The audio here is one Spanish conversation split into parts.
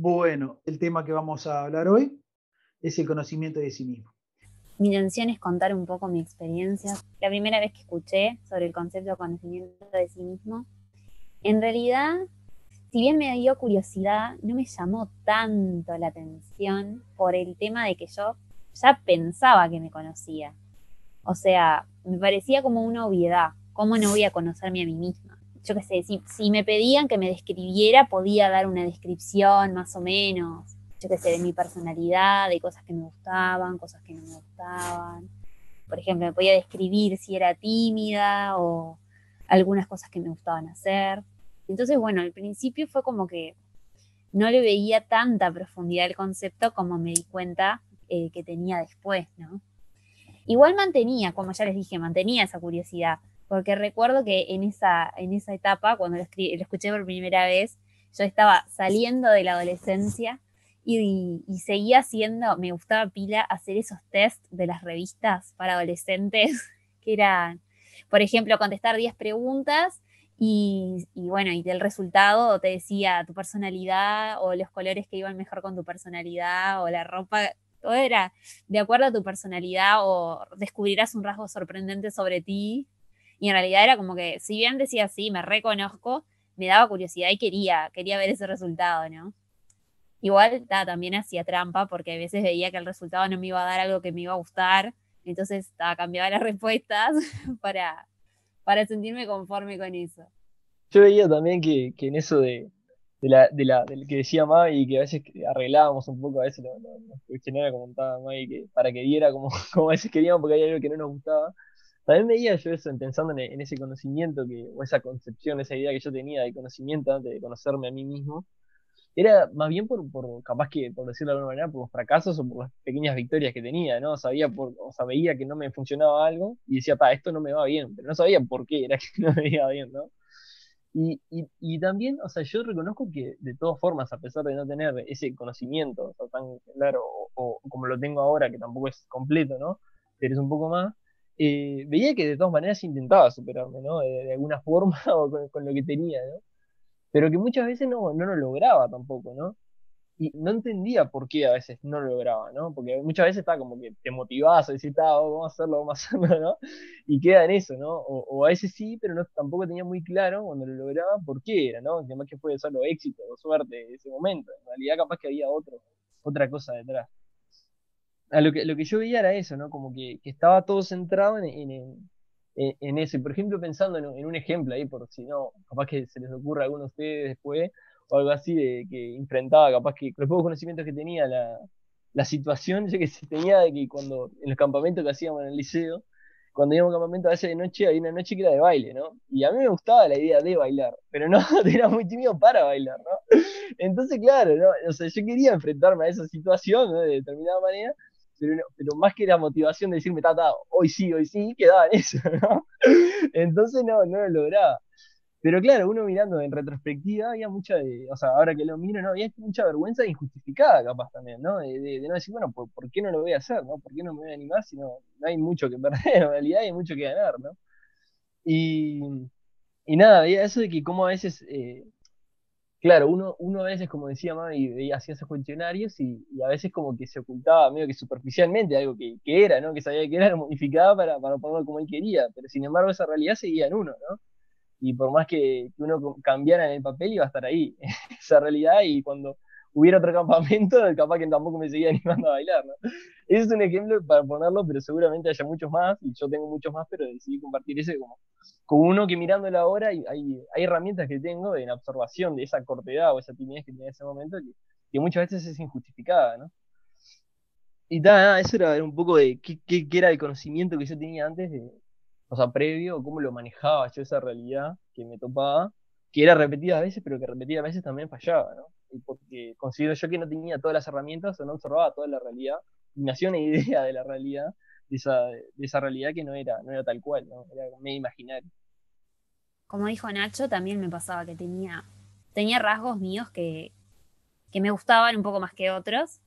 Bueno, el tema que vamos a hablar hoy es el conocimiento de sí mismo. Mi intención es contar un poco mi experiencia. La primera vez que escuché sobre el concepto de conocimiento de sí mismo, en realidad, si bien me dio curiosidad, no me llamó tanto la atención por el tema de que yo ya pensaba que me conocía. O sea, me parecía como una obviedad. ¿Cómo no voy a conocerme a mí misma? Yo qué sé, si, me pedían que me describiera, podía dar una descripción más o menos, yo qué sé, de mi personalidad, de cosas que me gustaban, cosas que no me gustaban. Por ejemplo, me podía describir si era tímida o algunas cosas que me gustaban hacer. Entonces, bueno, al principio fue como que no le veía tanta profundidad al concepto como me di cuenta eh, que tenía después, ¿no? Igual mantenía, como ya les dije, mantenía esa curiosidad, porque recuerdo que en esa, en esa etapa, cuando lo, lo escuché por primera vez, yo estaba saliendo de la adolescencia y, seguía haciendo, me gustaba pila hacer esos test de las revistas para adolescentes, que eran, por ejemplo, contestar 10 preguntas y, y, bueno, y del resultado te decía tu personalidad o los colores que iban mejor con tu personalidad o la ropa todo era de acuerdo a tu personalidad o descubrirás un rasgo sorprendente sobre ti. Y en realidad era como que, si bien decía sí, me reconozco, me daba curiosidad y quería, quería ver ese resultado, ¿no? Igual también hacía trampa porque a veces veía que el resultado no me iba a dar algo que me iba a gustar, entonces cambiaba las respuestas para, para sentirme conforme con eso. Yo veía también que en eso de, de la, de la, del que decía Mavi, que a veces arreglábamos un poco, a veces los lo, lo comentaba Mavi, que para que diera como, como a veces queríamos porque hay algo que no nos gustaba. También veía yo eso pensando en, ese conocimiento que, o esa concepción, esa idea que yo tenía de conocimiento antes de conocerme a mí mismo. Era más bien por, por capaz que, por decirlo de alguna manera, por los fracasos o por las pequeñas victorias que tenía, ¿no? Sabía por, o sea, veía que no me funcionaba algo y decía, pa, esto no me va bien, pero no sabía por qué era que no me iba bien, ¿no? Y, y, también, o sea, yo reconozco que de todas formas, a pesar de no tener ese conocimiento tan claro o, como lo tengo ahora, que tampoco es completo, ¿no? Pero es un poco más, eh, veía que de todas maneras intentaba superarme, ¿no? De, alguna forma o con, lo que tenía, ¿no? Pero que muchas veces no, no lo lograba tampoco, ¿no? y no entendía por qué a veces no lo lograba, ¿no? Porque muchas veces está como que te motivás a decir, oh, vamos a hacerlo, vamos a hacerlo, ¿no? Y queda en eso, ¿no? O, a veces sí, pero tampoco tenía muy claro cuando lo lograba por qué era, ¿no? Que más que puede solo éxito o suerte de ese momento. En realidad capaz que había otro, otra cosa detrás. A lo, que, lo que yo veía era eso, ¿no? Como que, estaba todo centrado en, en, en, eso. Y por ejemplo, pensando en, un ejemplo ahí, por si no, capaz que se les ocurra a alguno de ustedes después, o algo así, de que enfrentaba capaz que con los pocos conocimientos que tenía la, la situación, que se tenía de que cuando en los campamentos que hacíamos en el liceo, cuando íbamos a un campamento a veces de noche, había una noche que era de baile, ¿no? Y a mí me gustaba la idea de bailar, pero no, era muy tímido para bailar, ¿no? Entonces, claro, ¿no? O sea, yo quería enfrentarme a esa situación, ¿no? De determinada manera, pero, más que la motivación de decirme, tata, hoy sí, hoy sí, quedaba en eso, ¿no? Entonces, no, no lo lograba. Pero claro, uno mirando en retrospectiva, había mucha de, o sea, ahora que lo miro, ¿no? Había mucha vergüenza injustificada capaz también, ¿no? De, no decir, bueno, ¿por, qué no lo voy a hacer, ¿no? ¿Por qué no me voy a animar si no, no hay mucho que perder, en realidad hay mucho que ganar, ¿no? Y, y nada, eso de que como a veces, eh, claro, uno, uno a veces, como decía veía hacía esos cuestionarios y, a veces como que se ocultaba medio que superficialmente algo que, que era, ¿no? Que sabía que era modificada para, para ponerlo como él quería, pero sin embargo esa realidad seguía en uno, ¿no? y por más que, uno cambiara en el papel iba a estar ahí, esa realidad, y cuando hubiera otro campamento, capaz que tampoco me seguía animando a bailar, ¿no? Ese es un ejemplo para ponerlo, pero seguramente haya muchos más, y yo tengo muchos más, pero decidí compartir ese como, como uno que mirándolo ahora, hay, hay, herramientas que tengo en observación de esa cortedad o esa timidez que tenía en ese momento, que, muchas veces es injustificada, ¿no? Y nada, eso era un poco de qué, qué, qué, era el conocimiento que yo tenía antes de, o sea, previo, cómo lo manejaba yo esa realidad que me topaba, que era repetida a veces, pero que repetida a veces también fallaba, ¿no? Porque considero yo que no tenía todas las herramientas o no observaba toda la realidad, y hacía una idea de la realidad, de esa, de esa realidad que no era, no era tal cual, ¿no? Era medio imaginario. Como dijo Nacho, también me pasaba que tenía, tenía rasgos míos que, que me gustaban un poco más que otros,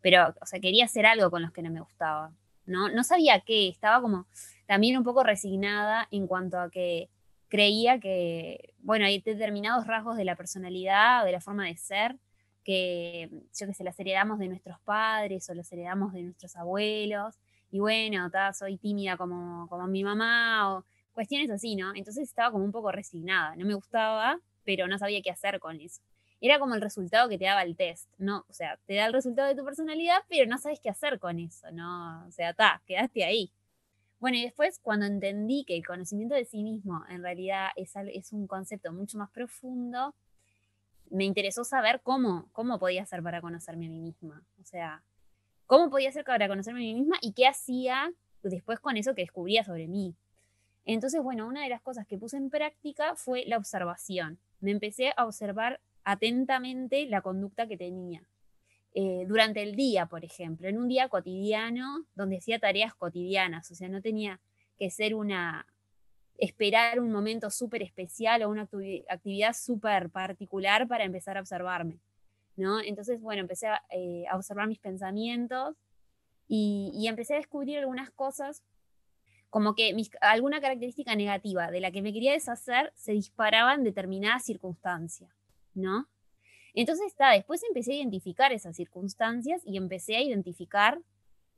pero, o sea, quería hacer algo con los que no me gustaba. No, no sabía qué, estaba como, también un poco resignada en cuanto a que creía que, bueno, hay determinados rasgos de la personalidad o de la forma de ser que yo que sé, las heredamos de nuestros padres o las heredamos de nuestros abuelos, y bueno, soy tímida como, como mi mamá, o cuestiones así, ¿no? Entonces estaba como un poco resignada, no me gustaba, pero no sabía qué hacer con eso. Era como el resultado que te daba el test, ¿no? O sea, te da el resultado de tu personalidad, pero no sabes qué hacer con eso, ¿no? O sea, ta, quedaste ahí. Bueno, y después cuando entendí que el conocimiento de sí mismo en realidad es, es un concepto mucho más profundo, me interesó saber cómo, cómo podía hacer para conocerme a mí misma. O sea, cómo podía hacer para conocerme a mí misma y qué hacía después con eso que descubría sobre mí. Entonces, bueno, una de las cosas que puse en práctica fue la observación. Me empecé a observar atentamente la conducta que tenía. Eh, durante el día, por ejemplo, en un día cotidiano donde hacía tareas cotidianas, o sea, no tenía que ser una, esperar un momento súper especial o una actividad súper particular para empezar a observarme, ¿no? Entonces, bueno, empecé a, eh, observar mis pensamientos y, empecé a descubrir algunas cosas como que alguna característica negativa de la que me quería deshacer se disparaba en determinada circunstancia, ¿no? Entonces, está, después empecé a identificar esas circunstancias y empecé a identificar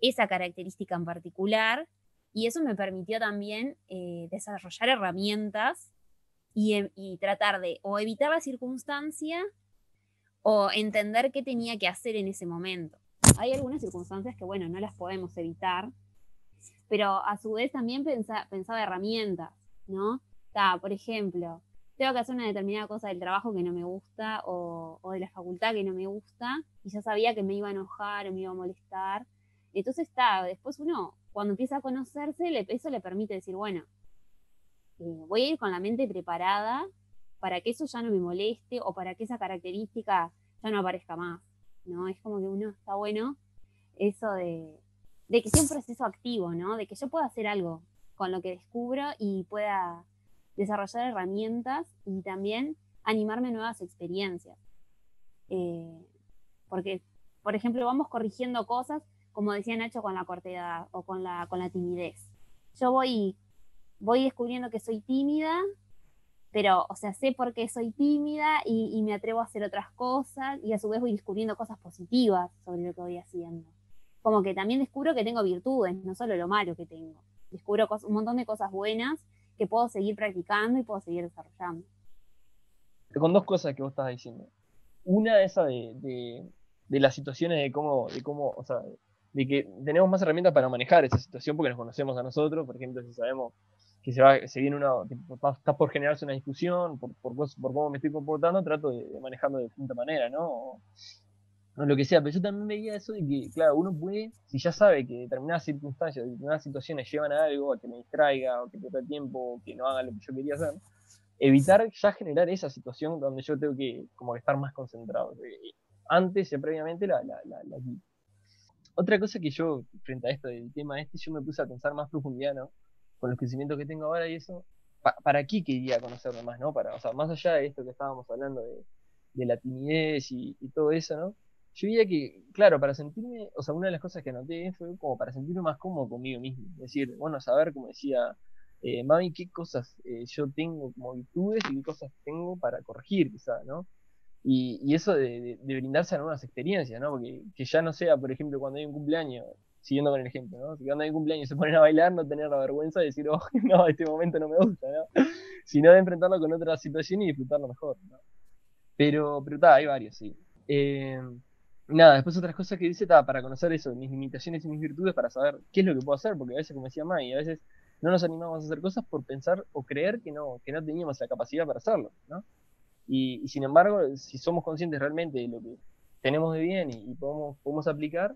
esa característica en particular y eso me permitió también eh, desarrollar herramientas y, y, tratar de o evitar la circunstancia o entender qué tenía que hacer en ese momento. Hay algunas circunstancias que, bueno, no las podemos evitar, pero a su vez también pensa, pensaba herramientas, ¿no? Está, por ejemplo, tengo que hacer una determinada cosa del trabajo que no me gusta o, de la facultad que no me gusta y ya sabía que me iba a enojar o me iba a molestar. Entonces está, después uno cuando empieza a conocerse, eso le permite decir, bueno, eh, voy a ir con la mente preparada para que eso ya no me moleste o para que esa característica ya no aparezca más, ¿no? Es como que uno está bueno eso de, de que sea un proceso activo, ¿no? De que yo pueda hacer algo con lo que descubro y pueda desarrollar herramientas y también animarme a nuevas experiencias. Eh, porque, por ejemplo, vamos corrigiendo cosas como decía Nacho, con la cortedad o con la, con la timidez. Yo voy, voy descubriendo que soy tímida, pero, o sea, sé por qué soy tímida y, me atrevo a hacer otras cosas y a su vez voy descubriendo cosas positivas sobre lo que voy haciendo. Como que también descubro que tengo virtudes, no solo lo malo que tengo. Descubro un montón de cosas buenas que puedo seguir practicando y puedo seguir desarrollando. Con dos cosas que vos estás diciendo. Una, esa de, de, de las situaciones de cómo, de cómo, o sea, de que tenemos más herramientas para manejar esa situación porque nos conocemos a nosotros, por ejemplo, si sabemos que se, va, se viene una, está por generarse una discusión, por, por, por cómo me estoy comportando, trato de, manejarlo de distinta manera, ¿no? Lo que sea, pero yo también veía eso de que, claro, uno puede, si ya sabe que determinadas circunstancias, determinadas situaciones llevan a algo, a que me distraiga, o que pierda tiempo, o que no haga lo que yo quería hacer, evitar ya generar esa situación donde yo tengo que como estar más concentrado. Eh, antes y previamente la, la, la, la otra cosa que yo, frente a esto del tema este, yo me puse a pensar más profundidad, ¿no? Con los conocimientos que tengo ahora y eso, ¿para qué quería conocerlo más, ¿no? Para, o sea, más allá de esto que estábamos hablando de, de la timidez y, todo eso, ¿no? Yo veía que, claro, para sentirme, o sea, una de las cosas que anoté fue como para sentirme más cómodo conmigo mismo. Es decir, bueno, saber, como decía eh, Mami, qué cosas eh, yo tengo como virtudes y qué cosas tengo para corregir, quizá, ¿no? Y, eso de, brindarse a nuevas experiencias, ¿no? Porque que ya no sea, por ejemplo, cuando hay un cumpleaños, siguiendo con el ejemplo, ¿no? Cuando hay un cumpleaños se ponen a bailar, no tener la vergüenza de decir, oh, no, este momento no me gusta, ¿no? Sino de enfrentarlo con otra situación y disfrutarlo mejor, ¿no? Pero, pero está, hay varios, sí. Eh, nada, después otras cosas que dice, está, para conocer eso, mis limitaciones y mis virtudes, para saber qué es lo que puedo hacer, porque a veces, como decía May, a veces no nos animamos a hacer cosas por pensar o creer que no, que no teníamos la capacidad para hacerlo, ¿no? Y, sin embargo, si somos conscientes realmente de lo que tenemos de bien y, podemos, podemos aplicar,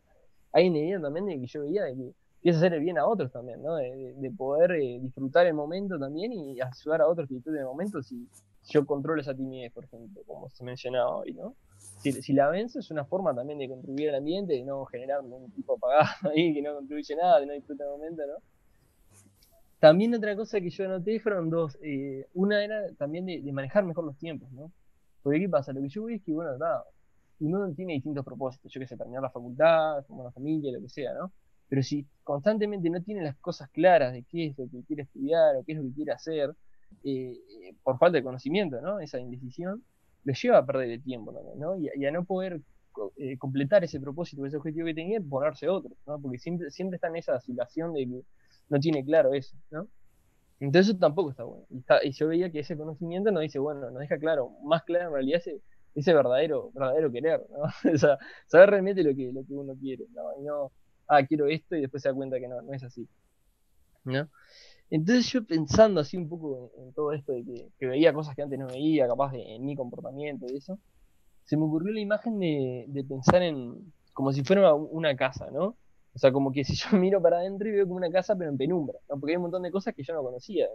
hay una idea también de que yo veía de que empieza a hacer el bien a otros también, ¿no? De, poder eh, disfrutar el momento también y ayudar a otros que disfruten el momento si yo controlo esa timidez, por ejemplo, como se mencionaba hoy, ¿no? Si, si la venzo es una forma también de contribuir al ambiente, de no generar un tipo apagado ahí que no contribuye nada, de no disfrutar el momento, ¿no? También otra cosa que yo anoté fueron dos. Eh, una era también de, manejar mejor los tiempos, ¿no? Porque ¿qué pasa? Lo que yo veo es que, bueno, nada, uno tiene distintos propósitos. Yo que sé, terminar la facultad, formar una familia, lo que sea, ¿no? Pero si constantemente no tiene las cosas claras de qué es lo que quiere estudiar o qué es lo que quiere hacer, eh, por falta de conocimiento, ¿no? Esa indecisión, lo lleva a perder el tiempo también, ¿no? Y, a no poder eh, completar ese propósito, ese objetivo que tenía, ponerse otro, ¿no? Porque siempre, siempre está en esa situación de que no tiene claro eso, ¿no? Entonces tampoco está bueno. Y, yo veía que ese conocimiento nos dice, bueno, nos deja claro, más claro en realidad ese, ese verdadero, verdadero querer, ¿no? o sea, saber realmente lo que, lo que uno quiere, ¿no? Y no, ah, quiero esto y después se da cuenta que no, no es así, ¿no? Entonces yo pensando así un poco en, todo esto de que, veía cosas que antes no veía, capaz de, mi comportamiento y eso, se me ocurrió la imagen de, de pensar en como si fuera una casa, ¿no? O sea, como que si yo miro para adentro y veo como una casa, pero en penumbra, ¿no? Porque hay un montón de cosas que yo no conocía.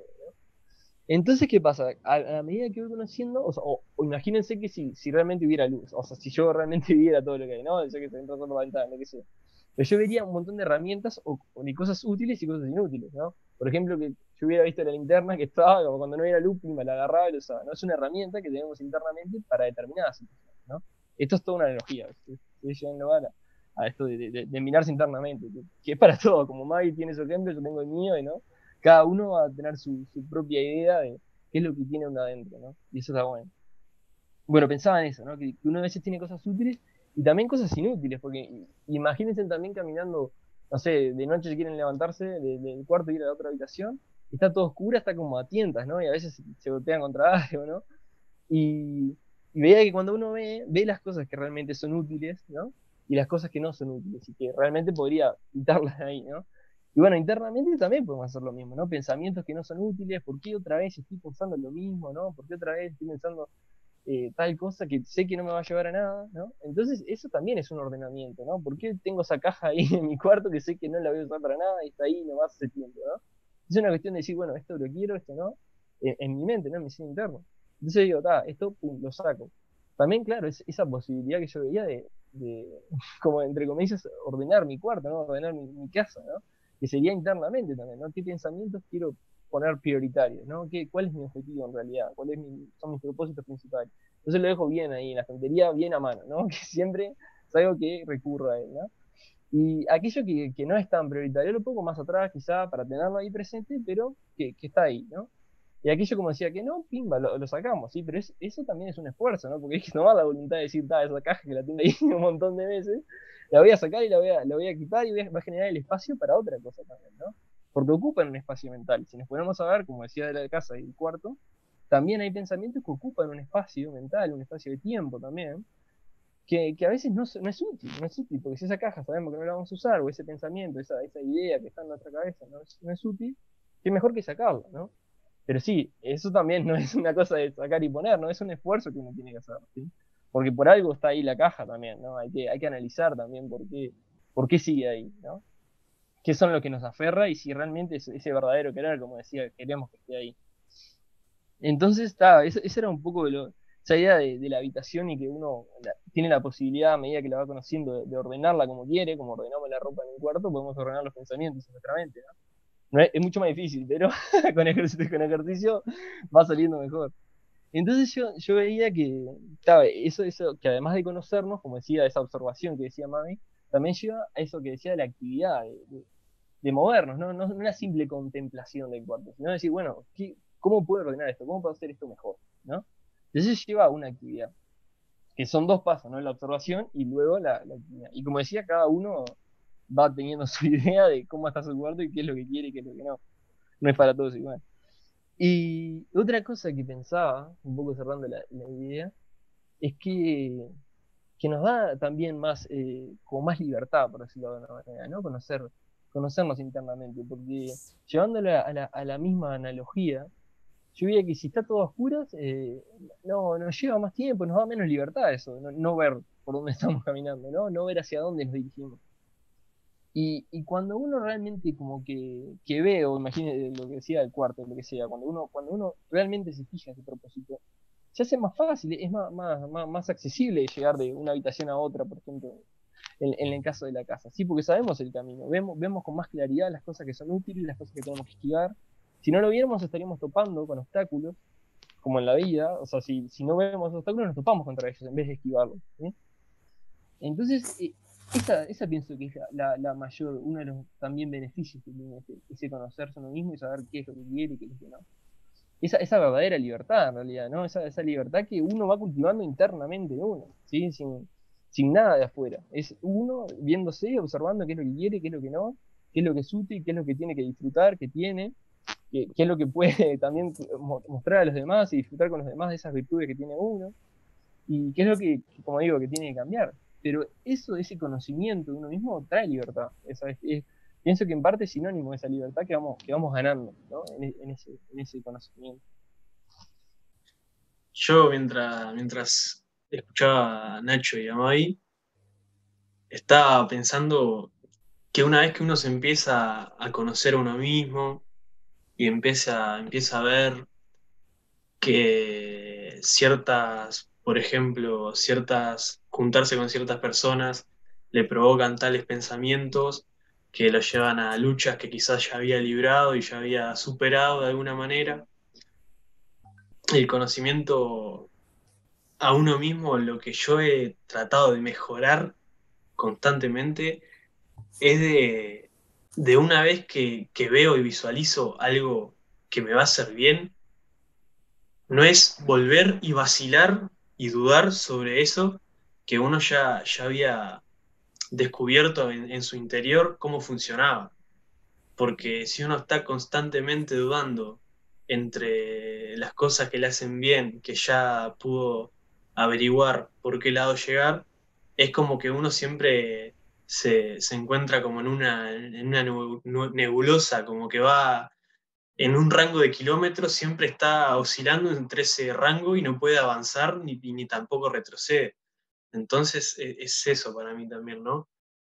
Entonces, ¿qué pasa? A, medida que voy conociendo, o, imagínense que si, si, realmente hubiera luz, o sea, si yo realmente viera todo lo que hay, ¿no? Yo que se entra por la ventana, que sea. Pero yo vería un montón de herramientas o, de cosas útiles y cosas inútiles, ¿no? Por ejemplo, que yo hubiera visto la linterna que estaba, como cuando no luz, me la agarraba y lo usaba, ¿no? Es una herramienta que tenemos internamente para determinadas situaciones, ¿no? Esto es toda una analogía, estoy llevando a, a esto de, de, de, mirarse internamente, que, es para todo, como Maggie tiene su ejemplo, yo tengo el mío, y ¿no? Cada uno va a tener su, su propia idea de qué es lo que tiene uno adentro, ¿no? Y eso está bueno. Bueno, pensaba en eso, ¿no? Que, uno a veces tiene cosas útiles y también cosas inútiles, porque imagínense también caminando, no sé, de noche quieren levantarse del cuarto y ir a la otra habitación, está todo oscuro, está como a tientas, ¿no? Y a veces se golpean contra algo, ¿no? Y, y veía que cuando uno ve, ve las cosas que realmente son útiles, ¿no? y las cosas que no son útiles y que realmente podría quitarlas de ahí, ¿no? Y bueno, internamente también podemos hacer lo mismo, ¿no? Pensamientos que no son útiles, ¿por qué otra vez estoy pensando lo mismo, ¿no? ¿Por qué otra vez estoy pensando eh, tal cosa que sé que no me va a llevar a nada, ¿no? Entonces eso también es un ordenamiento, ¿no? ¿Por qué tengo esa caja ahí en mi cuarto que sé que no la voy a usar para nada y está ahí nomás hace tiempo, ¿no? Es una cuestión de decir, bueno, esto lo quiero, esto no, en, mi mente, ¿no? En mi ser interno. Entonces digo, ta, esto pum, lo saco. También, claro, es esa posibilidad que yo veía de, de, como entre comillas, ordenar mi cuarto, ¿no? Ordenar mi, casa, ¿no? Que sería internamente también, ¿no? ¿Qué pensamientos quiero poner prioritarios, ¿no? ¿Qué, ¿Cuál es mi objetivo en realidad? ¿Cuáles son mis propósitos principales? Entonces lo dejo bien ahí, en la estantería, bien a mano, ¿no? Que siempre es algo que recurra a él, ¿no? Y aquello que, que, no es tan prioritario lo pongo más atrás, quizá, para tenerlo ahí presente, pero que, que está ahí, ¿no? Y aquello como decía que no, pimba, lo, sacamos, sí, pero eso también es un esfuerzo, ¿no? Porque es que no va la voluntad de decir, esa caja que la tengo ahí un montón de veces, la voy a sacar y la voy a, la voy a quitar y va a generar el espacio para otra cosa también, ¿no? Porque ocupan un espacio mental. Si nos ponemos a ver, como decía de la casa y el cuarto, también hay pensamientos que ocupan un espacio mental, un espacio de tiempo también, que, que a veces no, es útil, no es útil, porque si esa caja sabemos que no la vamos a usar, o ese pensamiento, esa, esa idea que está en nuestra cabeza no es, no es útil, que mejor que sacarla, ¿no? Pero sí, eso también no es una cosa de sacar y poner, ¿no? Es un esfuerzo que uno tiene que hacer, ¿sí? Porque por algo está ahí la caja también, ¿no? Hay que, hay que analizar también por qué, por qué sigue ahí, ¿no? ¿Qué son lo que nos aferra y si realmente es ese verdadero querer, como decía, queremos que esté ahí? Entonces, está, esa era un poco de esa idea de, la habitación y que uno tiene la posibilidad, a medida que la va conociendo, de, de, ordenarla como quiere, como ordenamos la ropa en un cuarto, podemos ordenar los pensamientos en nuestra mente, ¿no? es, mucho más difícil, pero con ejercicio, con ejercicio va saliendo mejor. Entonces yo, yo veía que, eso, eso, que además de conocernos, como decía, esa observación que decía Mami, también lleva a eso que decía de la actividad, movernos, ¿no? ¿no? una simple contemplación del cuarto, sino decir, bueno, ¿cómo puedo ordenar esto? ¿Cómo puedo hacer esto mejor? ¿no? Entonces lleva a una actividad, que son dos pasos, ¿no? La observación y luego la, la actividad. Y como decía, cada uno va teniendo su idea de cómo está su cuarto y qué es lo que quiere y qué es lo que no. No es para todos igual. Y otra cosa que pensaba, un poco cerrando la, idea, es que, que, nos da también más, eh, como más libertad, por decirlo de alguna manera, ¿no? Conocer, conocernos internamente, porque llevándolo a la, a la misma analogía, yo veía que si está todo a oscuras, eh, no, nos lleva más tiempo, nos da menos libertad eso, no, no, ver por dónde estamos caminando, ¿no? No ver hacia dónde nos dirigimos. Y, y, cuando uno realmente como que, ve, o imagine lo que decía el cuarto, lo que sea, cuando uno, cuando uno realmente se fija ese propósito, se hace más fácil, es más, más, más, accesible llegar de una habitación a otra, por ejemplo, en, en, el caso de la casa. Sí, porque sabemos el camino, vemos, vemos con más claridad las cosas que son útiles, las cosas que tenemos que esquivar. Si no lo viéramos, estaríamos topando con obstáculos, como en la vida. O sea, si, si no vemos obstáculos, nos topamos contra ellos en vez de esquivarlos. Entonces, eh, esa, esa pienso que es la, la, mayor, uno de los también beneficios que tiene ese, conocerse a uno mismo y saber qué es lo que quiere y qué es lo que no. esa, esa verdadera libertad en realidad, ¿no? Esa, esa libertad que uno va cultivando internamente en uno, ¿sí? Sin, sin nada de afuera. Es uno viéndose, observando qué es lo que quiere, qué es lo que no, qué es lo que es útil, qué es lo que tiene que disfrutar, qué tiene, qué, es lo que puede también mostrar a los demás y disfrutar con los demás de esas virtudes que tiene uno, y qué es lo que, como digo, que tiene que cambiar. Pero eso, ese conocimiento de uno mismo trae libertad. Pienso que en parte es sinónimo de esa libertad que vamos, que vamos ganando ¿no? en, ese, en ese conocimiento. Yo mientras, mientras escuchaba a Nacho y a Mai, estaba pensando que una vez que uno se empieza a conocer a uno mismo y empieza, empieza a ver que ciertas, por ejemplo, ciertas, juntarse con ciertas personas le provocan tales pensamientos que lo llevan a luchas que quizás ya había librado y ya había superado de alguna manera. El conocimiento a uno mismo, lo que yo he tratado de mejorar constantemente es de, una vez que, veo y visualizo algo que me va a hacer bien, no es volver y vacilar y dudar sobre eso que uno ya, ya había descubierto en, en, su interior cómo funcionaba. Porque si uno está constantemente dudando entre las cosas que le hacen bien, que ya pudo averiguar por qué lado llegar, es como que uno siempre se, encuentra como en una, en una nebulosa, como que va en un rango de kilómetros, siempre está oscilando entre ese rango y no puede avanzar ni, ni tampoco retrocede. Entonces e, es eso para mí también, ¿no?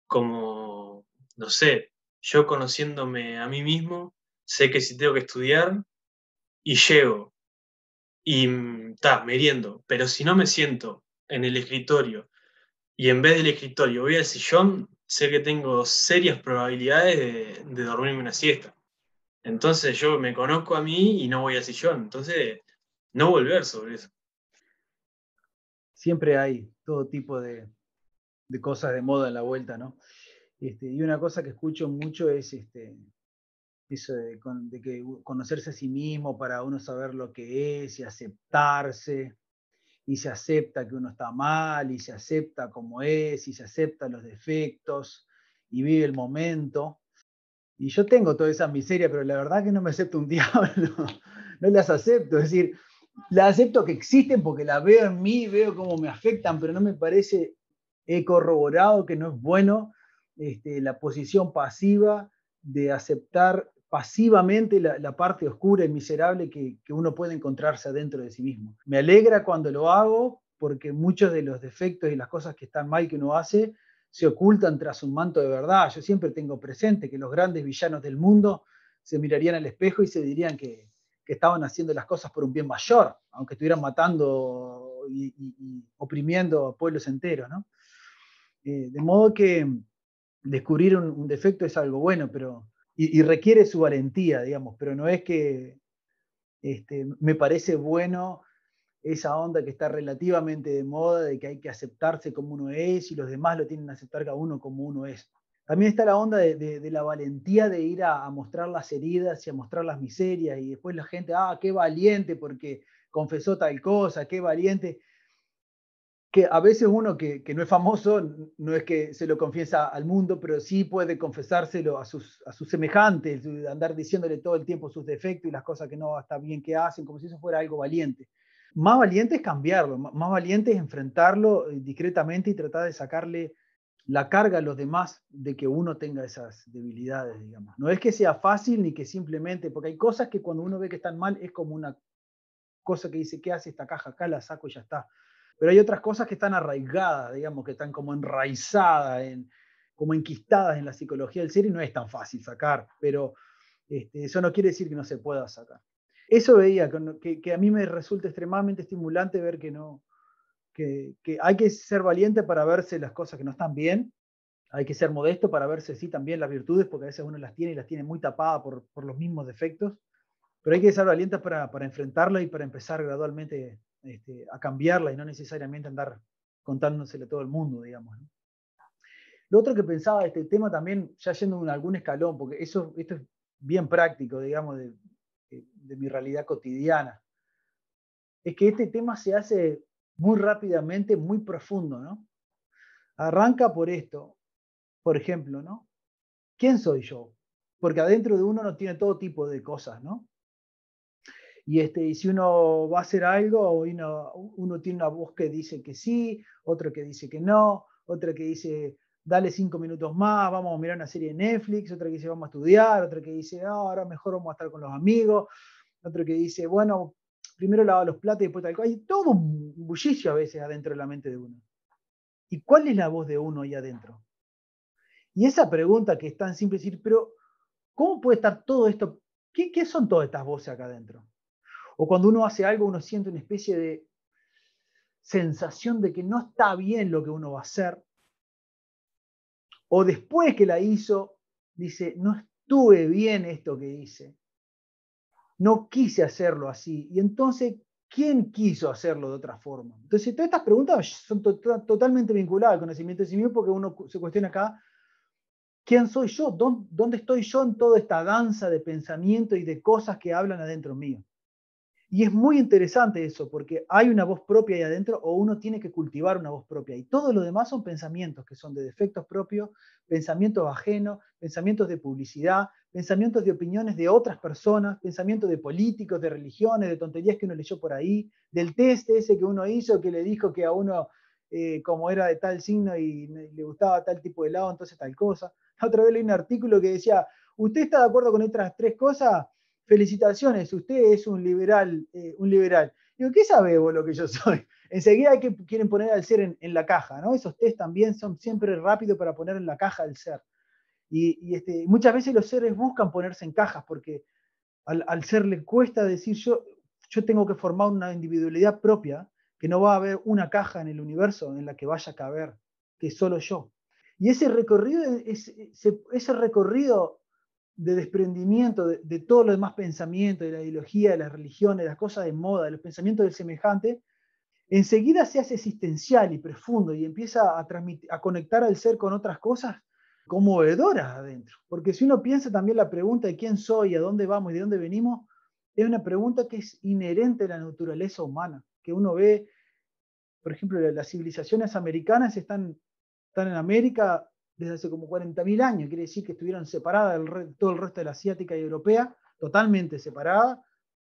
Como, no sé, yo conociéndome a mí mismo, sé que si tengo que estudiar y llego y está, meriendo. Pero si no me siento en el escritorio y en vez del escritorio voy al sillón, sé que tengo serias probabilidades de, de dormirme una siesta. Entonces yo me conozco a mí y no voy al sillón. Entonces, no volver sobre eso. Siempre hay todo tipo de, de cosas de moda en la vuelta, ¿no? Este, y una cosa que escucho mucho es este, eso de, que conocerse a sí mismo para uno saber lo que es y aceptarse, y se acepta que uno está mal, y se acepta como es, y se acepta los defectos, y vive el momento. Y yo tengo toda esa miseria, pero la verdad que no me acepto un diablo, no las acepto, es decir, las acepto que existen porque las veo en mí, veo cómo me afectan, pero no me parece, he corroborado que no es bueno este, la posición pasiva de aceptar pasivamente la, parte oscura y miserable que, uno puede encontrarse adentro de sí mismo. Me alegra cuando lo hago porque muchos de los defectos y las cosas que están mal que uno hace se ocultan tras un manto de verdad. Yo siempre tengo presente que los grandes villanos del mundo se mirarían al espejo y se dirían que, estaban haciendo las cosas por un bien mayor, aunque estuvieran matando y, oprimiendo a pueblos enteros. Eh, de modo que descubrir un defecto es algo bueno, pero y, requiere su valentía, digamos, pero no es que este, me parece bueno esa onda que está relativamente de moda de que hay que aceptarse como uno es y los demás lo tienen que aceptar cada uno como uno es. También está la onda de, la valentía de ir a, mostrar las heridas y a mostrar las miserias y después la gente, ah, qué valiente porque confesó tal cosa, qué valiente que a veces uno que, no es famoso no es que se lo confiesa al mundo, pero sí puede confesárselo a sus, a sus semejantes, andar diciéndole todo el tiempo sus defectos y las cosas que no está bien que hacen, como si eso fuera algo valiente. Más valiente es cambiarlo, más valiente es enfrentarlo eh, discretamente y tratar de sacarle la carga a los demás de que uno tenga esas debilidades, digamos. No es que sea fácil ni que simplemente, porque hay cosas que cuando uno ve que están mal es como una cosa que dice, ¿qué hace esta caja acá? La saco y ya está pero hay otras cosas que están arraigadas, digamos, que están como enraizadas, en, como enquistadas en la psicología del ser y no es tan fácil sacar, pero este, eso no quiere decir que no se pueda sacar. Eso veía, que, a mí me resulta extremadamente estimulante ver que, no, que, hay que ser valiente para verse las cosas que no están bien, hay que ser modesto para verse sí también las virtudes, porque a veces uno las tiene y las tiene muy tapadas por, por los mismos defectos, pero hay que ser valiente para, para enfrentarla y para empezar gradualmente este, a cambiarla y no necesariamente andar contándosele a todo el mundo, digamos. Lo otro que pensaba de este tema también, ya yendo en algún escalón, porque eso, esto es bien práctico, digamos, de de mi realidad cotidiana. Es que este tema se hace muy rápidamente, muy profundo, ¿no? Arranca por esto, por ejemplo, ¿no? ¿Quién soy yo? Porque adentro de uno no tiene todo tipo de cosas, ¿no? Y, este, y si uno va a hacer algo, uno, uno tiene una voz que dice que sí, otro que dice que no, otra que dice, dale cinco minutos más, vamos a mirar una serie de Netflix, otra que dice, vamos a estudiar, otra que dice, ahora mejor vamos a estar con los amigos, otro que dice, bueno, primero lava los platos y después tal cosa. Hay todo un bullicio a veces adentro de la mente de uno. ¿Y cuál es la voz de uno ahí adentro? Y esa pregunta que es tan simple decir, pero ¿cómo puede estar todo esto? ¿Qué, ¿Qué son todas estas voces acá adentro? O cuando uno hace algo, uno siente una especie de sensación de que no está bien lo que uno va a hacer. O después que la hizo, dice, no estuve bien esto que hice. No quise hacerlo así. Y entonces, ¿quién quiso hacerlo de otra forma? Entonces, todas estas preguntas son totalmente vinculadas al conocimiento de sí mismo porque uno se cuestiona acá, ¿quién soy yo? ¿Dónde estoy yo en toda esta danza de pensamiento y de cosas que hablan adentro mío? Y es muy interesante eso, porque hay una voz propia ahí adentro o uno tiene que cultivar una voz propia. Y todo lo demás son pensamientos que son de defectos propios, pensamientos ajenos, pensamientos de publicidad, pensamientos de opiniones de otras personas, pensamientos de políticos, de religiones, de tonterías que uno leyó por ahí, del test ese que uno hizo que le dijo que a uno, eh, como era de tal signo y le gustaba tal tipo de helado, entonces tal cosa. Otra vez leí un artículo que decía, ¿usted está de acuerdo con estas tres cosas? Felicitaciones, usted es un liberal, eh, un liberal. Digo, ¿qué sabe vos lo que yo soy? Enseguida hay que quieren poner al ser en, la caja, ¿no? Esos test también son siempre rápidos para poner en la caja al ser. Y, este, muchas veces los seres buscan ponerse en cajas porque al, ser le cuesta decir yo, yo tengo que formar una individualidad propia, que no va a haber una caja en el universo en la que vaya a caber, que solo yo. Y ese recorrido, ese, ese recorrido de desprendimiento de, de, todo lo demás pensamiento, de la ideología, de las religiones, de las cosas de moda, de los pensamientos del semejante, enseguida se hace existencial y profundo y empieza a, a conectar al ser con otras cosas conmovedoras adentro. Porque si uno piensa también la pregunta de quién soy, a dónde vamos y de dónde venimos, es una pregunta que es inherente a la naturaleza humana, que uno ve, por ejemplo, las civilizaciones americanas están, están en América desde hace como 40.000 años, quiere decir que estuvieron separadas del todo el resto de la asiática y europea, totalmente separada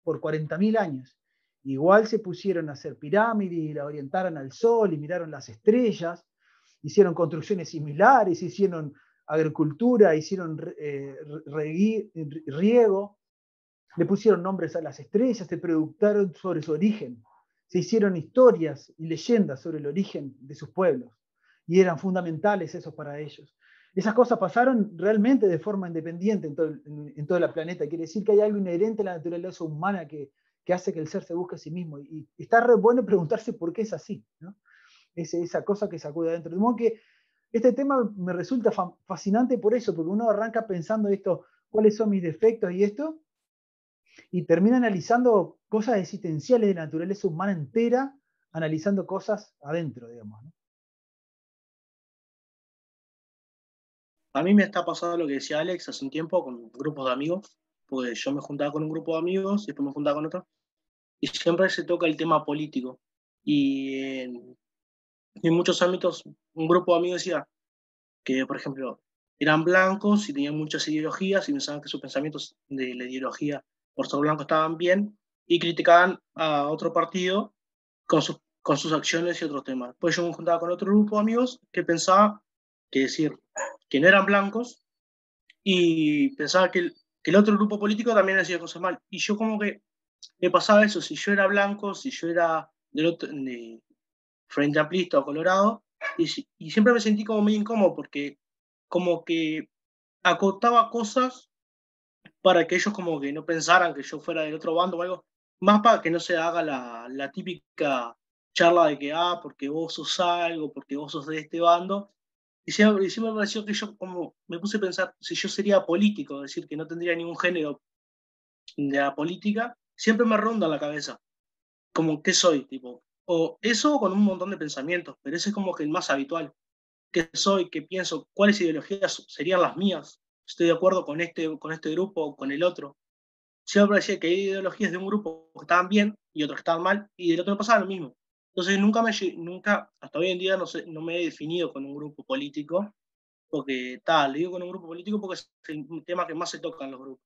por 40.000 años. Igual se pusieron a hacer pirámides y la orientaron al sol y miraron las estrellas, hicieron construcciones similares, hicieron agricultura, hicieron eh, riego, le pusieron nombres a las estrellas, se preguntaron sobre su origen, se hicieron historias y leyendas sobre el origen de sus pueblos y eran fundamentales esos para ellos. Esas cosas pasaron realmente de forma independiente en todo, en, todo el planeta. Quiere decir que hay algo inherente a la naturaleza humana que, que hace que el ser se busque a sí mismo. Y, está re bueno preguntarse por qué es así. ¿no? Es esa cosa que sacude adentro. De modo que este tema me resulta fascinante por eso, porque uno arranca pensando esto, cuáles son mis defectos y esto, y termina analizando cosas existenciales de la naturaleza humana entera, analizando cosas adentro, digamos. A mí me está pasando lo que decía Alex hace un tiempo con grupos de amigos, porque yo me juntaba con un grupo de amigos y después me juntaba con otro, y siempre se toca el tema político. Y en, muchos ámbitos, un grupo de amigos decía que, por ejemplo, eran blancos y tenían muchas ideologías y pensaban que sus pensamientos de la ideología por ser blanco estaban bien y criticaban a otro partido con, sus con sus acciones y otros temas. Pues yo me juntaba con otro grupo de amigos que pensaba que decir que no eran blancos y pensaba que el, otro grupo político también hacía cosas mal. Y yo como que me pasaba eso, si yo era blanco, si yo era del otro, de Frente Amplista o Colorado, y, siempre me sentí como muy incómodo porque como que acotaba cosas para que ellos como que no pensaran que yo fuera del otro bando o algo, más para que no se haga la, la típica charla de que, ah, porque vos sos algo, porque vos sos de este bando, y siempre, me pareció que yo como me puse a pensar si yo sería político, es decir, que no tendría ningún género de la política, siempre me ronda la cabeza. Como, ¿qué soy? Tipo, o eso con un montón de pensamientos, pero ese es como que el más habitual. ¿Qué soy? ¿Qué pienso? ¿Cuáles ideologías serían las mías? ¿Estoy de acuerdo con este, con este grupo o con el otro? siempre parecía que hay ideologías de un grupo que estaban bien y otros que estaban mal, y del otro pasaba lo mismo. Entonces nunca, me, nunca hasta hoy en día no, sé, no me he definido con un grupo político, porque tal, digo con un grupo político porque es el tema que más se toca en los grupos.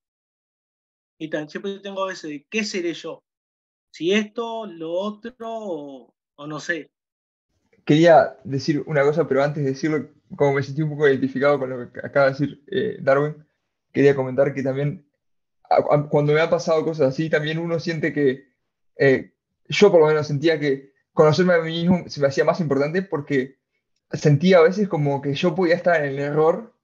Y también siempre tengo a veces de, ¿qué seré yo? Si esto, lo otro, o, no sé. Quería decir una cosa, pero antes de decirlo, como me sentí un poco identificado con lo que acaba de decir eh, Darwin, quería comentar que también cuando me han pasado cosas así, también uno siente que, eh, yo por lo menos sentía que conocerme a mí mismo se me hacía más importante porque sentía a veces como que yo podía estar en el error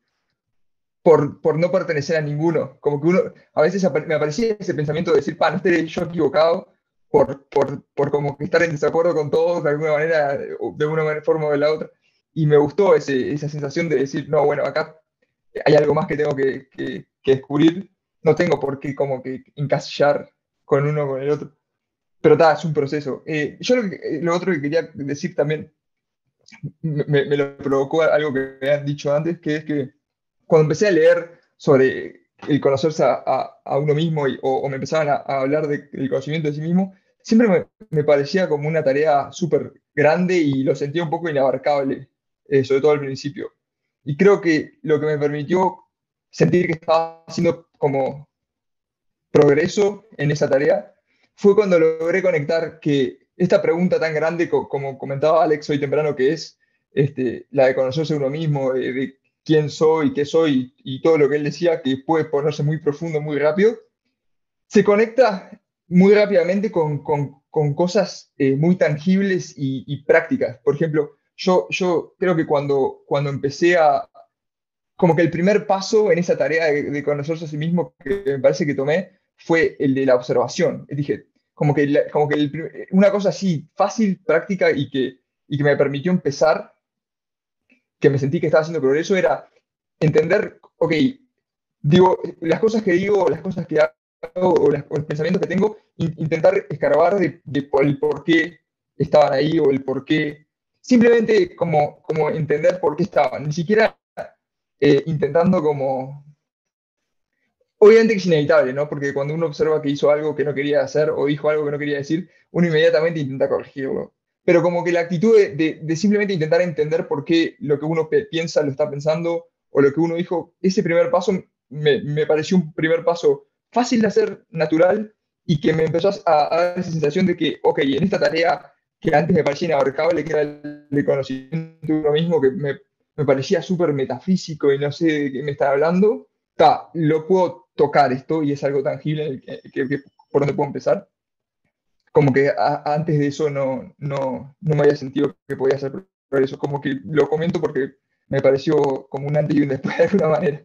por, por no pertenecer a ninguno. Como que uno, a veces me aparecía ese pensamiento de decir, pa, no esté yo equivocado por, por, por como que estar en desacuerdo con todos de alguna manera, de una forma o de la otra. Y me gustó ese, esa sensación de decir, no, bueno, acá hay algo más que tengo que, que, que descubrir no tengo por qué como que encasillar con uno o con el otro. Pero está, es un proceso. Eh, yo eh, lo, otro que quería decir también, me, lo provocó algo que me han dicho antes, que es que cuando empecé a leer sobre el conocerse a, uno mismo o, me empezaban a, hablar del conocimiento de sí mismo, siempre me, parecía como una tarea súper grande y lo sentía un poco inabarcable, eh, sobre todo al principio. Y creo que lo que me permitió sentir que estaba haciendo como progreso en esa tarea fue cuando logré conectar que esta pregunta tan grande como comentaba Alex hoy temprano que es este, la de conocerse uno mismo, de, quién soy, qué soy y todo lo que él decía que puede ponerse muy profundo muy rápido, se conecta muy rápidamente con, con, con cosas eh, muy tangibles y, y, prácticas. Por ejemplo, yo, yo creo que cuando, cuando empecé a, como que el primer paso en esa tarea de, conocerse a sí mismo que me parece que tomé fue el de la observación. Dije, como que, como que una cosa así fácil, práctica y que, y que me permitió empezar, que me sentí que estaba haciendo progreso, era entender, ok, digo, las cosas que digo, las cosas que hago, o, los pensamientos que tengo, intentar escarbar de, el por qué estaban ahí o el por qué, simplemente como, como entender por qué estaban, ni siquiera eh, intentando como... Obviamente que es inevitable, ¿no? Porque cuando uno observa que hizo algo que no quería hacer o dijo algo que no quería decir, uno inmediatamente intenta corregirlo. Pero como que la actitud de, simplemente intentar entender por qué lo que uno piensa lo está pensando o lo que uno dijo, ese primer paso me, me pareció un primer paso fácil de hacer, natural, y que me empezó a, dar esa sensación de que, ok, en esta tarea que antes me parecía inabarcable, que era el de conocimiento de uno mismo, que me me parecía súper metafísico y no sé de qué me está hablando, ta, lo puedo tocar esto y es algo tangible por donde puedo empezar. Como que antes de eso no, no, no, me había sentido que podía hacer eso, como que lo comento porque me pareció como un antes y un después de alguna manera.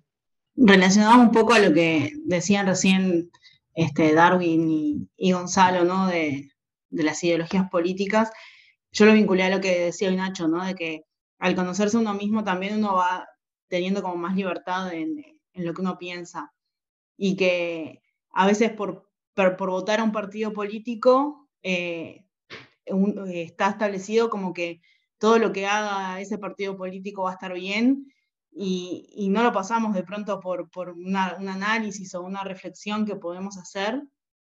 Relacionado un poco a lo que decían recién este, Darwin y, Gonzalo, ¿no? De, de, las ideologías políticas, yo lo vinculé a lo que decía hoy Nacho, ¿no? De que al conocerse uno mismo también uno va teniendo como más libertad en, lo que uno piensa. Y que a veces por, por, votar a un partido político eh, está establecido como que todo lo que haga ese partido político va a estar bien y, no lo pasamos de pronto por, por un análisis o una reflexión que podemos hacer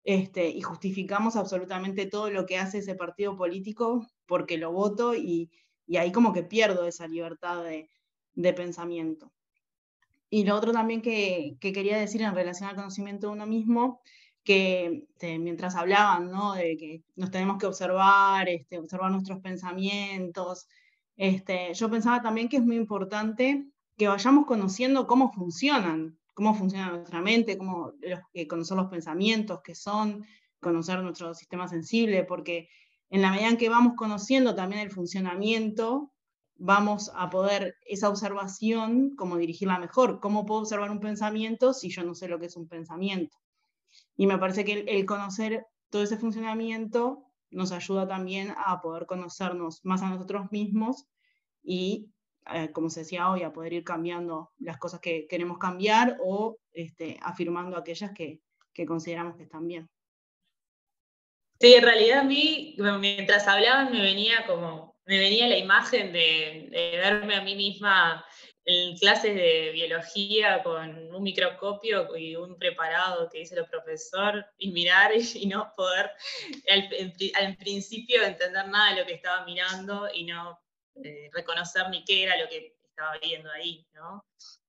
este, y justificamos absolutamente todo lo que hace ese partido político porque lo voto y, y ahí como que pierdo esa libertad de, pensamiento. Y lo otro también que, quería decir en relación al conocimiento de uno mismo, que este, mientras hablaban ¿no? de que nos tenemos que observar, este, observar nuestros pensamientos, este, yo pensaba también que es muy importante que vayamos conociendo cómo funcionan, cómo funciona nuestra mente, cómo eh, conocer los pensamientos que son, conocer nuestro sistema sensible, porque en la medida en que vamos conociendo también el funcionamiento, vamos a poder esa observación, cómo dirigirla mejor. ¿Cómo puedo observar un pensamiento si yo no sé lo que es un pensamiento? Y me parece que el, conocer todo ese funcionamiento nos ayuda también a poder conocernos más a nosotros mismos y, eh, como se decía hoy, a poder ir cambiando las cosas que queremos cambiar o este, afirmando aquellas que, que consideramos que están bien. Sí, en realidad a mí, mientras hablaban, me venía como, me venía la imagen de, verme a mí misma en clases de biología con un microscopio y un preparado que dice el profesor y mirar y, no poder al, principio entender nada de lo que estaba mirando y no eh, reconocer ni qué era lo que estaba viendo ahí, ¿no?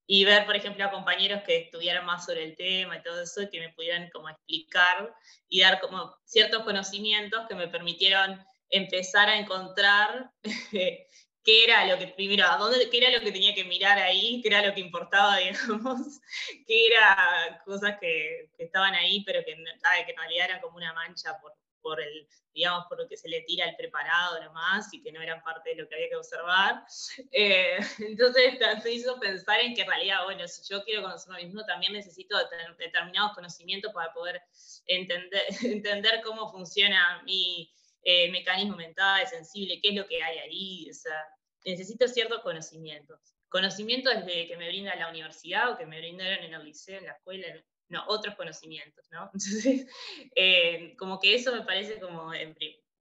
Y ver, por ejemplo, a compañeros que estudiaran más sobre el tema y todo eso, que me pudieran como explicar y dar como ciertos conocimientos que me permitieron empezar a encontrar qué era lo que, primero, a dónde, qué era lo que tenía que mirar ahí, qué era lo que importaba, digamos, qué era cosas que, estaban ahí, pero que, que en realidad eran como una mancha por, por el, digamos, por lo que se le tira el preparado nomás y que no eran parte de lo que había que observar. Eh, entonces me hizo pensar en que en realidad, bueno, si yo quiero conocerme mismo, también necesito tener determinados conocimientos para poder entender, entender cómo funciona mi eh, mecanismo mental, sensible, qué es lo que hay ahí. O sea, necesito ciertos conocimientos. Conocimientos que me brinda la universidad o que me brindaron en el liceo, en la escuela, no, otros conocimientos, ¿no? Entonces, eh, como que eso me parece como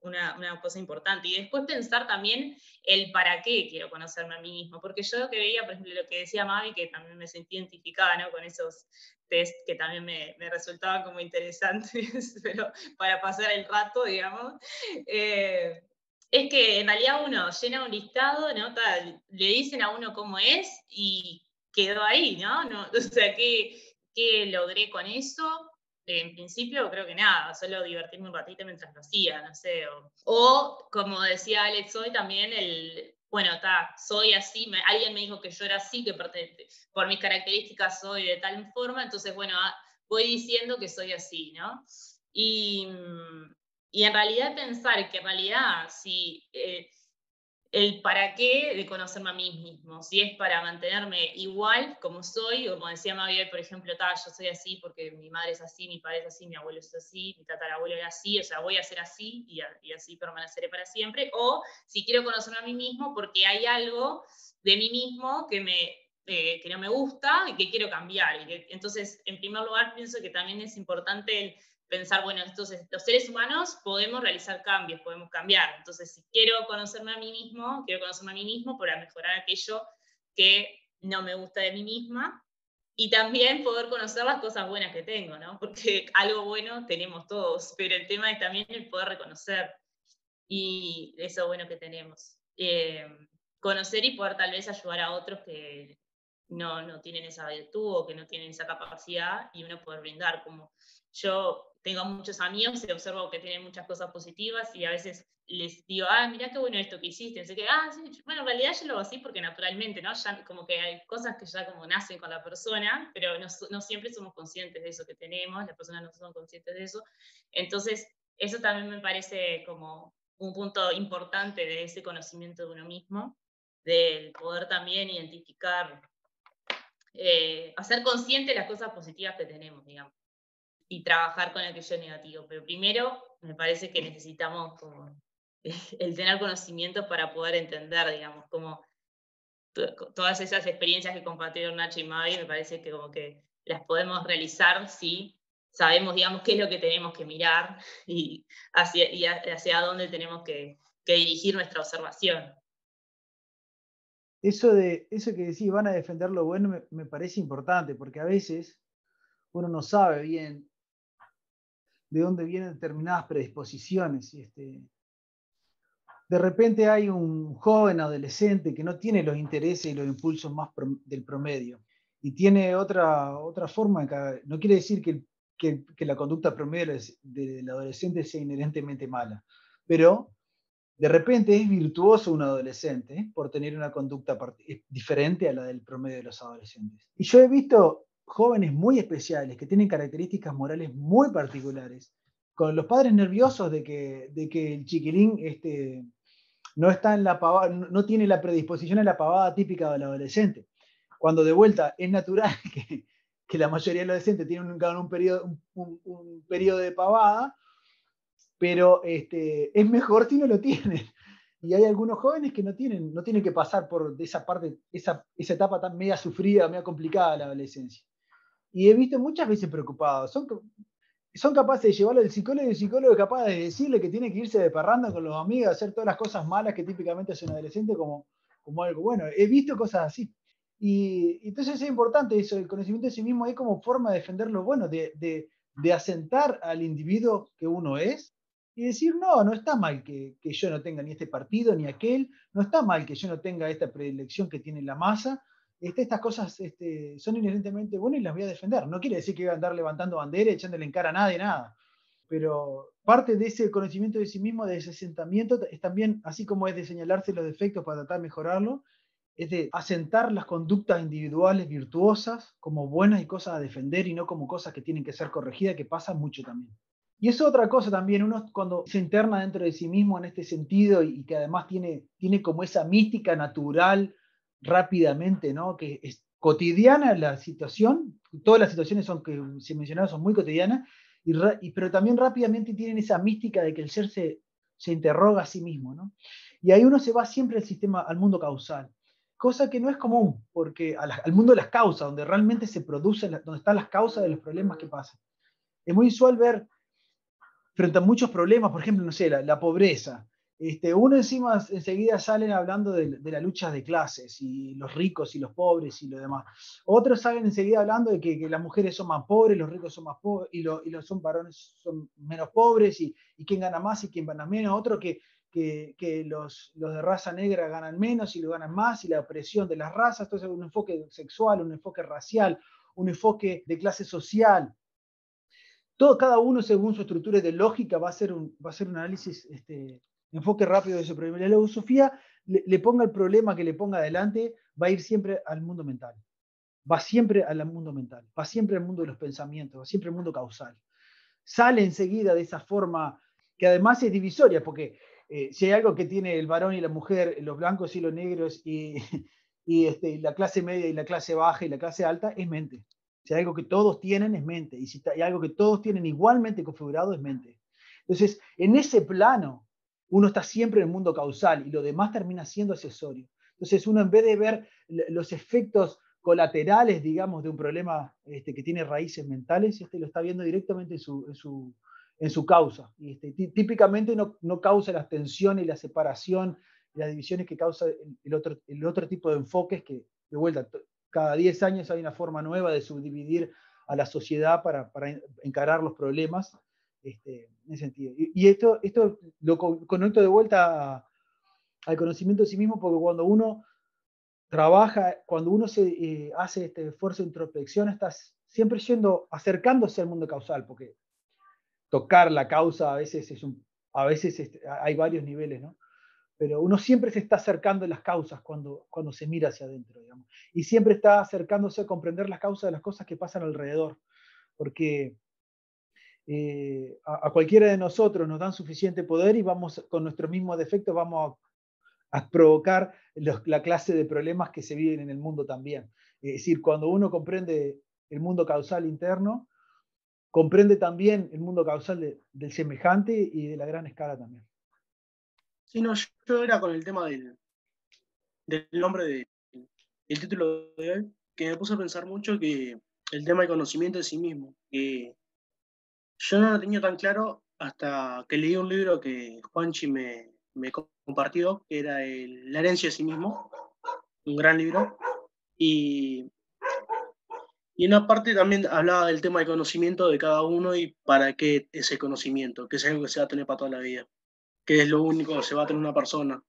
una, cosa importante. Y después pensar también el para qué quiero conocerme a mí mismo, porque yo que veía, por ejemplo, lo que decía Mavi, que también me sentí identificada ¿no? con esos test que también me, resultaban como interesantes, pero para pasar el rato, digamos. Eh, es que en realidad uno llena un listado, ¿no? le dicen a uno cómo es y quedó ahí, ¿no? no o sea, que ¿Qué logré con eso? En principio creo que nada, solo divertirme un ratito mientras lo hacía, no sé. O, como decía Alex hoy, también el, bueno, está, soy así, alguien me dijo que yo era así, que por mis características soy de tal forma, entonces, bueno, ah, voy diciendo que soy así, ¿no? Y, y en realidad pensar que en realidad si eh, el para qué de conocerme a mí mismo, si es para mantenerme igual como soy, como decía Mabel, por ejemplo, yo soy así porque mi madre es así, mi padre es así, mi abuelo es así, mi tatarabuelo era así, o sea, voy a ser así y, así permaneceré para siempre, o si quiero conocerme a mí mismo porque hay algo de mí mismo que eh, no me gusta y que quiero cambiar. Y entonces, en primer lugar, pienso que también es importante el pensar, bueno, entonces los seres humanos podemos realizar cambios, podemos cambiar. Entonces, si quiero conocerme a mí mismo, quiero conocerme a mí mismo para mejorar aquello que no me gusta de mí misma y también poder conocer las cosas buenas que tengo, ¿no? Porque algo bueno tenemos todos, pero el tema es también el poder reconocer y eso bueno que tenemos. Eh, conocer y poder tal vez ayudar a otros que no, no tienen esa virtud o que no tienen esa capacidad y uno poder brindar como yo tengo muchos amigos y observo que tienen muchas cosas positivas y a veces les digo, ah, mira qué bueno esto que hiciste. Que, ah, sí, bueno, en realidad yo lo hago así porque naturalmente, ¿no? Ya como que hay cosas que ya como nacen con la persona, pero no, no siempre somos conscientes de eso que tenemos, las personas no son conscientes de eso. Entonces, eso también me parece como un punto importante de ese conocimiento de uno mismo, del poder también identificar, eh, hacer consciente las cosas positivas que tenemos, digamos y trabajar con aquello negativo. Pero primero me parece que necesitamos como el tener conocimiento para poder entender, digamos, como todas esas experiencias que compartieron Nacho y Mavi, me parece que como que las podemos realizar si sabemos, digamos, qué es lo que tenemos que mirar y hacia, hacia dónde tenemos que, dirigir nuestra observación. Eso, de, eso que decís, van a defender lo bueno, me, me, parece importante, porque a veces uno no sabe bien de dónde vienen determinadas predisposiciones. Este, de repente hay un joven adolescente que no tiene los intereses y los impulsos más del promedio y tiene otra, otra forma, no quiere decir que, que, la conducta promedio del adolescente sea inherentemente mala, pero de repente es virtuoso un adolescente por tener una conducta diferente a la del promedio de los adolescentes. Y yo he visto jóvenes muy especiales que tienen características morales muy particulares, con los padres nerviosos de que, de que el chiquilín este, no, está en la no tiene la predisposición a la pavada típica del adolescente. Cuando de vuelta es natural que, que la mayoría de los adolescentes tienen un, un, periodo, un, periodo de pavada, pero este, es mejor si no lo tienen. Y hay algunos jóvenes que no tienen, no tienen que pasar por esa parte, esa, esa etapa tan media sufrida, media complicada de la adolescencia. Y he visto muchas veces preocupados. Son, son capaces de llevarlo al psicólogo y el psicólogo es capaz de decirle que tiene que irse de parranda con los amigos, hacer todas las cosas malas que típicamente hace un adolescente como, como algo bueno. He visto cosas así. Y, entonces es importante eso, el conocimiento de sí mismo es como forma de defender lo bueno, de, de, de asentar al individuo que uno es y decir, no, no está mal que, que, yo no tenga ni este partido ni aquel, no está mal que yo no tenga esta predilección que tiene la masa, este, estas cosas este, son inherentemente buenas y las voy a defender. No quiere decir que voy a andar levantando bandera, echándole en cara a nadie, nada. Pero parte de ese conocimiento de sí mismo, de ese asentamiento, es también, así como es de señalarse los defectos para tratar de mejorarlo, es de asentar las conductas individuales virtuosas como buenas y cosas a defender y no como cosas que tienen que ser corregidas, que pasa mucho también. Y es otra cosa también, uno cuando se interna dentro de sí mismo en este sentido y, que además tiene, tiene como esa mística natural rápidamente, ¿no? Que es cotidiana la situación, todas las situaciones son que se mencionaron son muy cotidianas, y, pero también rápidamente tienen esa mística de que el ser se, se interroga a sí mismo, ¿no? Y ahí uno se va siempre al sistema, al mundo causal, cosa que no es común, porque al mundo de las causas, donde realmente se producen, donde están las causas de los problemas que pasan. Es muy usual ver frente a muchos problemas, por ejemplo, no sé, la, pobreza. Este, uno encima enseguida salen hablando de, la lucha de clases y los ricos y los pobres y lo demás. Otros salen enseguida hablando de que, las mujeres son más pobres, los ricos son más pobres y, los son varones son menos pobres y, quién gana más y quién gana menos. Otro que, que, los, los, de raza negra ganan menos y lo ganan más y la opresión de las razas. Entonces un enfoque sexual, un enfoque racial, un enfoque de clase social todo, cada uno según su estructura de lógica va a hacer un, va a hacer un análisis, este, enfoque rápido de ese problema. La filosofía le, ponga el problema que le ponga adelante, va a ir siempre al mundo mental. Va siempre al mundo mental, va siempre al mundo de los pensamientos, va siempre al mundo causal. Sale enseguida de esa forma que además es divisoria, porque eh, si hay algo que tiene el varón y la mujer, los blancos y los negros, y, y este, la clase media y la clase baja y la clase alta, es mente. Si hay algo que todos tienen es mente. Y si hay algo que todos tienen igualmente configurado es mente. Entonces, en ese plano, uno está siempre en el mundo causal y lo demás termina siendo accesorio. Entonces, uno en vez de ver los efectos colaterales, digamos, de un problema este, que tiene raíces mentales, este, lo está viendo directamente en su, en su, en su causa. Y este, típicamente no, no, causa las tensiones la separación las divisiones que causa el otro, el otro tipo de enfoques que, de vuelta, cada 10 años hay una forma nueva de subdividir a la sociedad para, para encarar los problemas este, en ese sentido. Y, esto, esto lo conecto de vuelta al conocimiento de sí mismo porque cuando uno trabaja, cuando uno se, eh, hace este esfuerzo de introspección, estás siempre yendo, acercándose al mundo causal, porque tocar la causa a veces es a veces este, hay varios niveles, ¿no? pero uno siempre se está acercando a las causas cuando, cuando se mira hacia adentro. Y siempre está acercándose a comprender las causas de las cosas que pasan alrededor, porque eh, a, cualquiera de nosotros nos dan suficiente poder y vamos, con nuestros mismos defectos, vamos a, provocar la clase de problemas que se viven en el mundo también. Es decir, cuando uno comprende el mundo causal interno, comprende también el mundo causal del semejante y de la gran escala también. Sí, no, yo era con el tema del, del nombre del título de hoy, que me puse a pensar mucho que el tema del conocimiento de sí mismo, que yo no lo tenía tan claro hasta que leí un libro que Juanchi me, me compartió, que era La herencia de sí mismo, un gran libro, y, y en una parte también hablaba del tema del conocimiento de cada uno y para qué ese conocimiento, que es algo que se va a tener para toda la vida que es lo único que se va a tener una persona,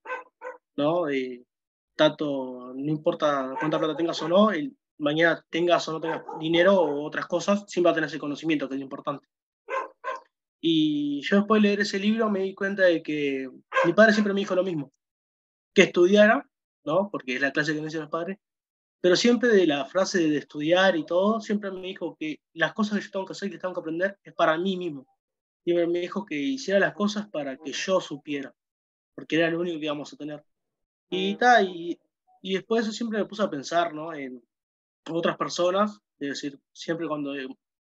¿no? Y tanto, no importa cuánta plata tengas o no, el, mañana tengas o no tengas dinero o otras cosas, siempre va a tener ese conocimiento, que es lo importante. Y yo después de leer ese libro me di cuenta de que mi padre siempre me dijo lo mismo, que estudiara, ¿no? Porque es la clase que me dicen los padres, pero siempre de la frase de estudiar y todo, siempre me dijo que las cosas que yo tengo que hacer y que tengo que aprender es para mí mismo siempre me dijo que hiciera las cosas para que yo supiera, porque era lo único que íbamos a tener. Y, ta, y, y después de eso siempre me puse a pensar ¿no? en otras personas, es decir, siempre cuando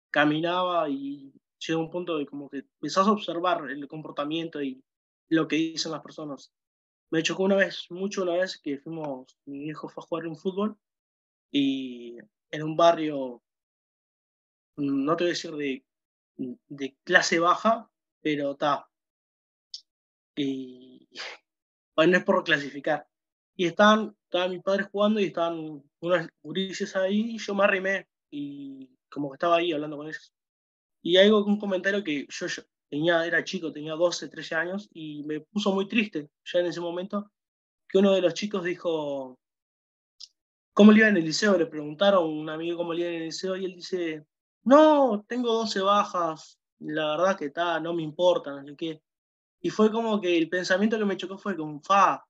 caminaba y llega un punto de como que empezás a observar el comportamiento y lo que dicen las personas. Me chocó una vez, mucho una vez que fuimos, mi hijo fue a jugar un fútbol y en un barrio, no te voy a decir de clase baja, pero está. Y bueno, no es por clasificar. y estaban, mis padres jugando y estaban unas gurises ahí y yo me arrimé y como que estaba ahí hablando con ellos. Y hay un comentario que yo, tenía, era chico, tenía 12, 13 años y me puso muy triste ya en ese momento que uno de los chicos dijo, ¿cómo le iba en el liceo? Le preguntaron a un amigo cómo le iba en el liceo y él dice, no, tengo 12 bajas, la verdad que está, no me importa, no sé qué. Y fue como que el pensamiento que me chocó fue como, fa,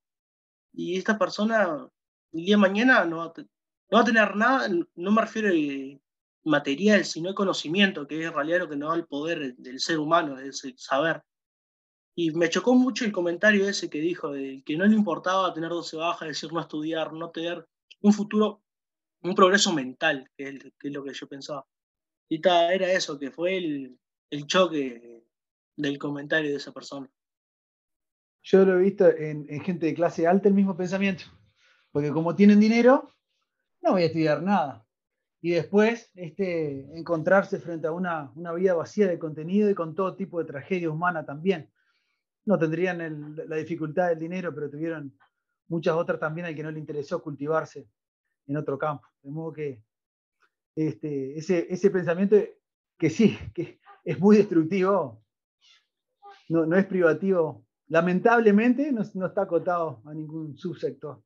y esta persona el día de mañana no va a, no va a tener nada, no me refiero a material, sino a conocimiento, que es en realidad lo que nos da el poder del ser humano, es el saber. Y me chocó mucho el comentario ese que dijo, que no le importaba tener 12 bajas, decir no estudiar, no tener un futuro, un progreso mental, que es, lo que yo pensaba. Y era eso, que fue el, el choque del comentario de esa persona. Yo lo he visto en, gente de clase alta el mismo pensamiento. Porque como tienen dinero, no voy a estudiar nada. Y después este, encontrarse frente a una, una vida vacía de contenido y con todo tipo de tragedia humana también. No tendrían el, la dificultad del dinero, pero tuvieron muchas otras también al que no le interesó cultivarse en otro campo. De modo que este, ese, ese pensamiento que sí, que es muy destructivo, no, no es privativo lamentablemente no, no, está acotado a ningún subsector.